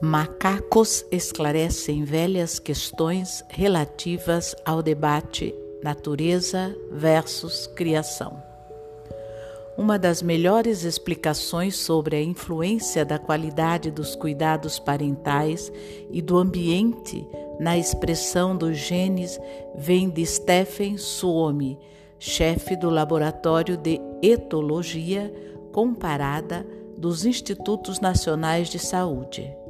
Macacos esclarecem velhas questões relativas ao debate natureza versus criação. Uma das melhores explicações sobre a influência da qualidade dos cuidados parentais e do ambiente na expressão dos genes vem de Stephen Suomi, chefe do Laboratório de Etologia Comparada dos Institutos Nacionais de Saúde.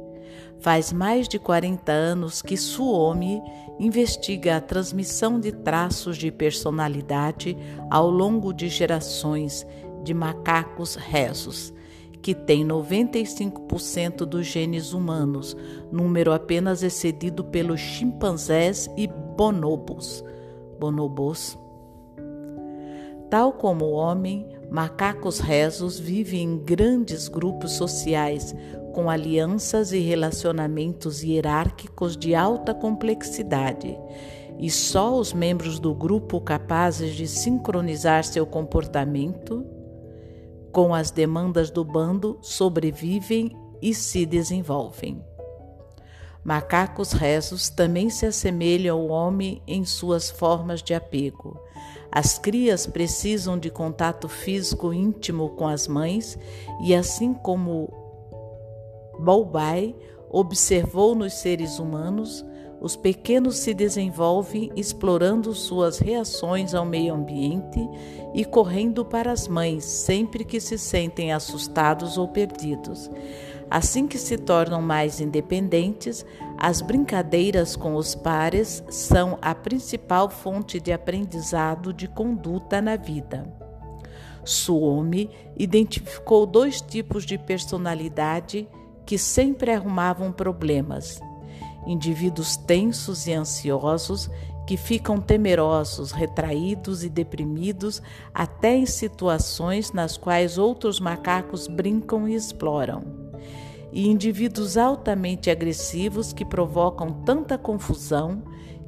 Faz mais de 40 anos que Suomi investiga a transmissão de traços de personalidade ao longo de gerações de macacos rezos, que tem 95% dos genes humanos, número apenas excedido pelos chimpanzés e bonobos. Bonobos. Tal como o homem, macacos rezos vivem em grandes grupos sociais, com alianças e relacionamentos hierárquicos de alta complexidade, e só os membros do grupo capazes de sincronizar seu comportamento com as demandas do bando sobrevivem e se desenvolvem. Macacos rezos também se assemelham ao homem em suas formas de apego. As crias precisam de contato físico íntimo com as mães e, assim como Balbai observou nos seres humanos, os pequenos se desenvolvem explorando suas reações ao meio ambiente e correndo para as mães sempre que se sentem assustados ou perdidos. Assim que se tornam mais independentes, as brincadeiras com os pares são a principal fonte de aprendizado de conduta na vida. Suomi identificou dois tipos de personalidade que sempre arrumavam problemas. Indivíduos tensos e ansiosos que ficam temerosos, retraídos e deprimidos até em situações nas quais outros macacos brincam e exploram. E indivíduos altamente agressivos que provocam tanta confusão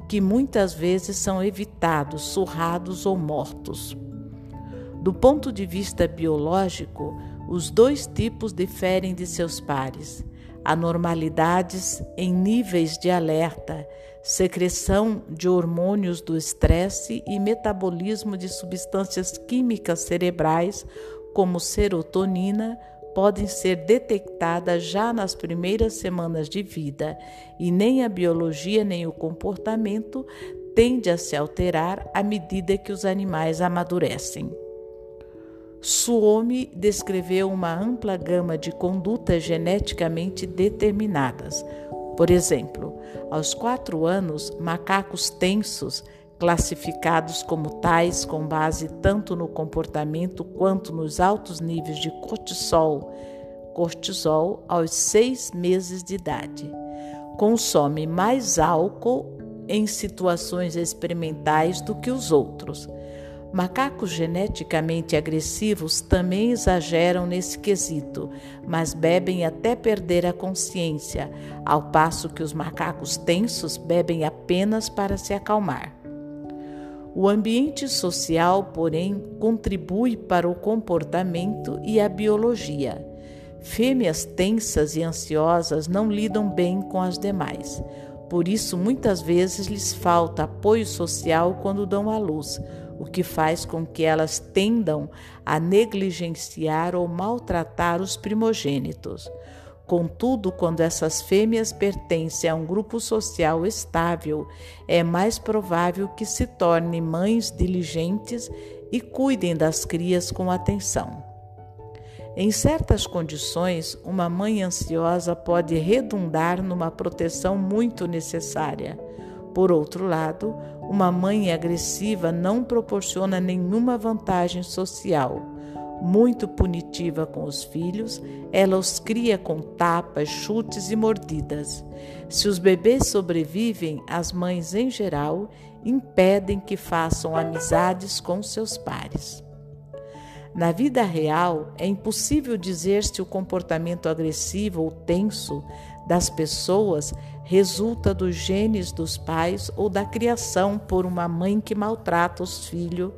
que muitas vezes são evitados, surrados ou mortos. Do ponto de vista biológico, os dois tipos diferem de seus pares. Anormalidades em níveis de alerta, secreção de hormônios do estresse e metabolismo de substâncias químicas cerebrais, como serotonina, podem ser detectadas já nas primeiras semanas de vida, e nem a biologia nem o comportamento tende a se alterar à medida que os animais amadurecem. Suomi descreveu uma ampla gama de condutas geneticamente determinadas. Por exemplo, aos quatro anos, macacos tensos, classificados como tais com base tanto no comportamento quanto nos altos níveis de cortisol, cortisol aos seis meses de idade. Consome mais álcool em situações experimentais do que os outros Macacos geneticamente agressivos também exageram nesse quesito, mas bebem até perder a consciência, ao passo que os macacos tensos bebem apenas para se acalmar. O ambiente social, porém, contribui para o comportamento e a biologia. Fêmeas tensas e ansiosas não lidam bem com as demais. Por isso, muitas vezes lhes falta apoio social quando dão à luz o que faz com que elas tendam a negligenciar ou maltratar os primogênitos. Contudo, quando essas fêmeas pertencem a um grupo social estável, é mais provável que se tornem mães diligentes e cuidem das crias com atenção. Em certas condições, uma mãe ansiosa pode redundar numa proteção muito necessária. Por outro lado, uma mãe agressiva não proporciona nenhuma vantagem social. Muito punitiva com os filhos, ela os cria com tapas, chutes e mordidas. Se os bebês sobrevivem, as mães, em geral, impedem que façam amizades com seus pares. Na vida real, é impossível dizer se o comportamento agressivo ou tenso das pessoas resulta dos genes dos pais ou da criação por uma mãe que maltrata os filhos,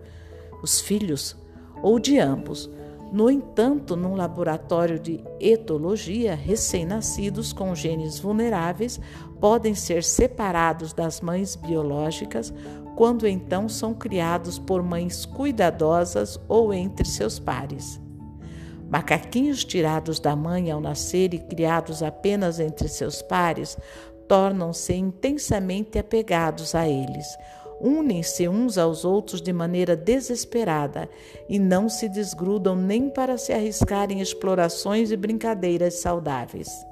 os filhos ou de ambos. No entanto, num laboratório de etologia, recém-nascidos com genes vulneráveis podem ser separados das mães biológicas quando então são criados por mães cuidadosas ou entre seus pares. Macaquinhos tirados da mãe ao nascer e criados apenas entre seus pares tornam-se intensamente apegados a eles, unem-se uns aos outros de maneira desesperada e não se desgrudam nem para se arriscar em explorações e brincadeiras saudáveis.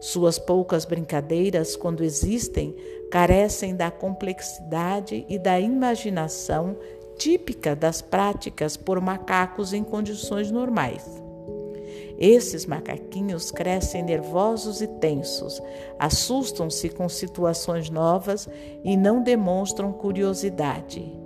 Suas poucas brincadeiras, quando existem, carecem da complexidade e da imaginação típica das práticas por macacos em condições normais. Esses macaquinhos crescem nervosos e tensos, assustam-se com situações novas e não demonstram curiosidade.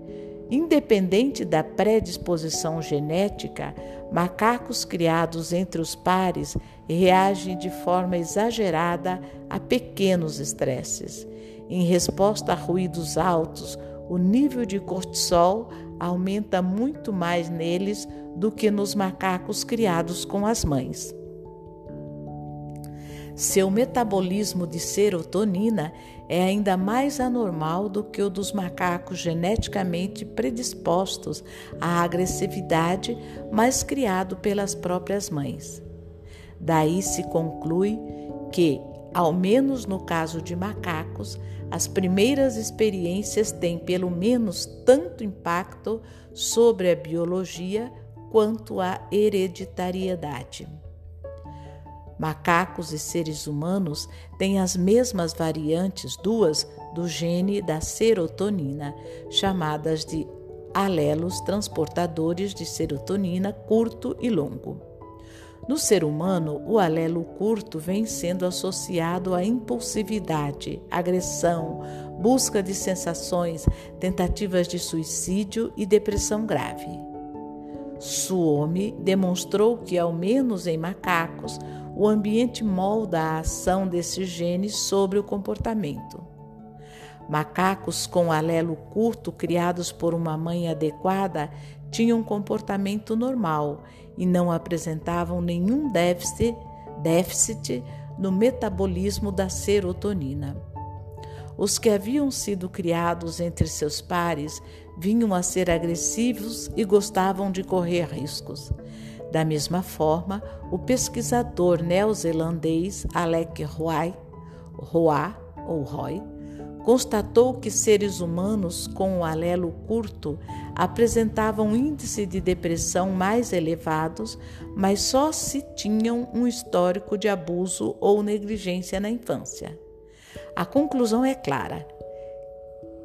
Independente da predisposição genética, macacos criados entre os pares reagem de forma exagerada a pequenos estresses. Em resposta a ruídos altos, o nível de cortisol aumenta muito mais neles do que nos macacos criados com as mães. Seu metabolismo de serotonina é ainda mais anormal do que o dos macacos geneticamente predispostos à agressividade, mas criado pelas próprias mães. Daí se conclui que, ao menos no caso de macacos, as primeiras experiências têm pelo menos tanto impacto sobre a biologia quanto a hereditariedade. Macacos e seres humanos têm as mesmas variantes, duas, do gene da serotonina, chamadas de alelos transportadores de serotonina curto e longo. No ser humano, o alelo curto vem sendo associado à impulsividade, agressão, busca de sensações, tentativas de suicídio e depressão grave. Suomi demonstrou que, ao menos em macacos, o ambiente molda a ação desses genes sobre o comportamento. Macacos com alelo curto criados por uma mãe adequada tinham um comportamento normal e não apresentavam nenhum déficit, déficit no metabolismo da serotonina. Os que haviam sido criados entre seus pares vinham a ser agressivos e gostavam de correr riscos. Da mesma forma, o pesquisador neozelandês Alec Roy, Roy, ou Roy constatou que seres humanos com o alelo curto apresentavam índice de depressão mais elevados, mas só se tinham um histórico de abuso ou negligência na infância. A conclusão é clara.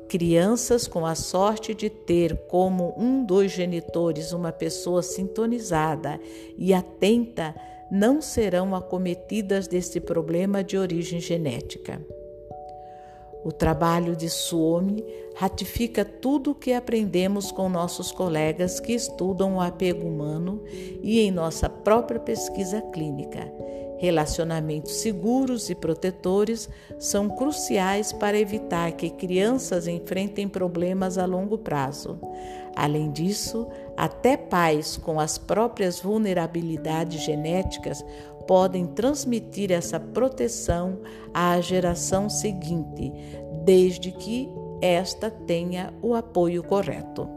Crianças com a sorte de ter como um dos genitores uma pessoa sintonizada e atenta não serão acometidas desse problema de origem genética. O trabalho de Suomi ratifica tudo o que aprendemos com nossos colegas que estudam o apego humano e em nossa própria pesquisa clínica. Relacionamentos seguros e protetores são cruciais para evitar que crianças enfrentem problemas a longo prazo. Além disso, até pais com as próprias vulnerabilidades genéticas podem transmitir essa proteção à geração seguinte, desde que esta tenha o apoio correto.